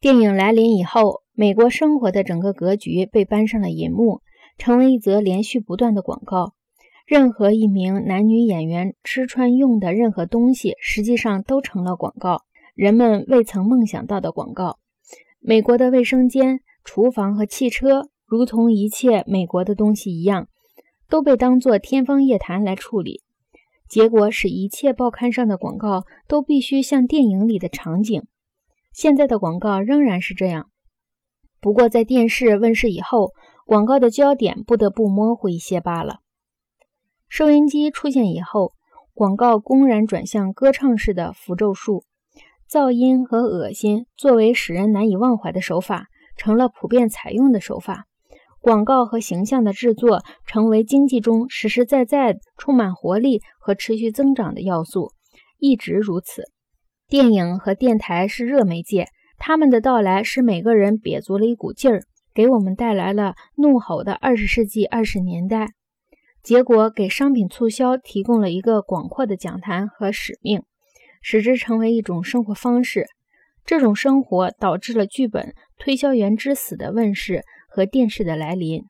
电影来临以后，美国生活的整个格局被搬上了银幕，成为一则连续不断的广告。任何一名男女演员吃穿用的任何东西，实际上都成了广告，人们未曾梦想到的广告。美国的卫生间、厨房和汽车，如同一切美国的东西一样，都被当作天方夜谭来处理。结果使一切报刊上的广告都必须像电影里的场景。现在的广告仍然是这样，不过在电视问世以后，广告的焦点不得不模糊一些罢了。收音机出现以后，广告公然转向歌唱式的符咒术，噪音和恶心作为使人难以忘怀的手法，成了普遍采用的手法。广告和形象的制作成为经济中实实在在、充满活力和持续增长的要素，一直如此。电影和电台是热媒介，他们的到来使每个人憋足了一股劲儿，给我们带来了怒吼的二十世纪二十年代。结果给商品促销提供了一个广阔的讲坛和使命，使之成为一种生活方式。这种生活导致了剧本《推销员之死》的问世和电视的来临。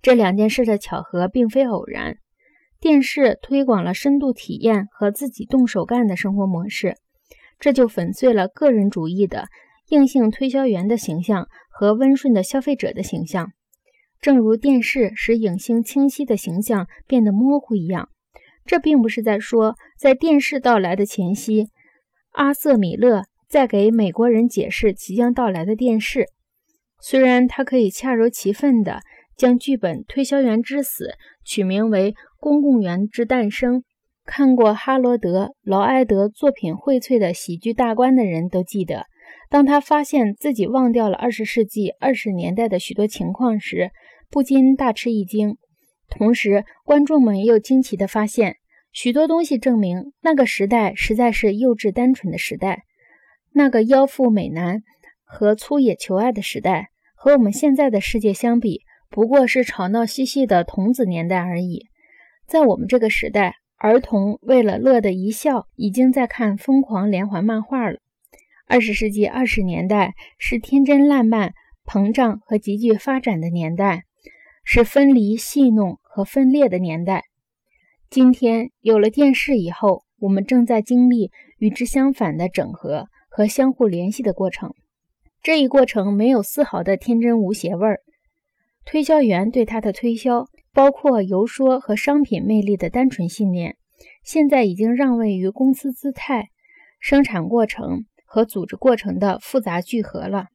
这两件事的巧合并非偶然。电视推广了深度体验和自己动手干的生活模式。这就粉碎了个人主义的硬性推销员的形象和温顺的消费者的形象，正如电视使影星清晰的形象变得模糊一样。这并不是在说，在电视到来的前夕，阿瑟·米勒在给美国人解释即将到来的电视。虽然他可以恰如其分地将剧本《推销员之死》取名为《公共员之诞生》。看过哈罗德·劳埃德作品荟萃的喜剧大观的人都记得，当他发现自己忘掉了二十世纪二十年代的许多情况时，不禁大吃一惊。同时，观众们又惊奇地发现，许多东西证明那个时代实在是幼稚单纯的时代，那个妖妇美男和粗野求爱的时代，和我们现在的世界相比，不过是吵闹嬉戏的童子年代而已。在我们这个时代。儿童为了乐的一笑，已经在看疯狂连环漫画了。二十世纪二十年代是天真烂漫、膨胀和急剧发展的年代，是分离、戏弄和分裂的年代。今天有了电视以后，我们正在经历与之相反的整合和相互联系的过程。这一过程没有丝毫的天真无邪味儿。推销员对他的推销。包括游说和商品魅力的单纯信念，现在已经让位于公司姿态、生产过程和组织过程的复杂聚合了。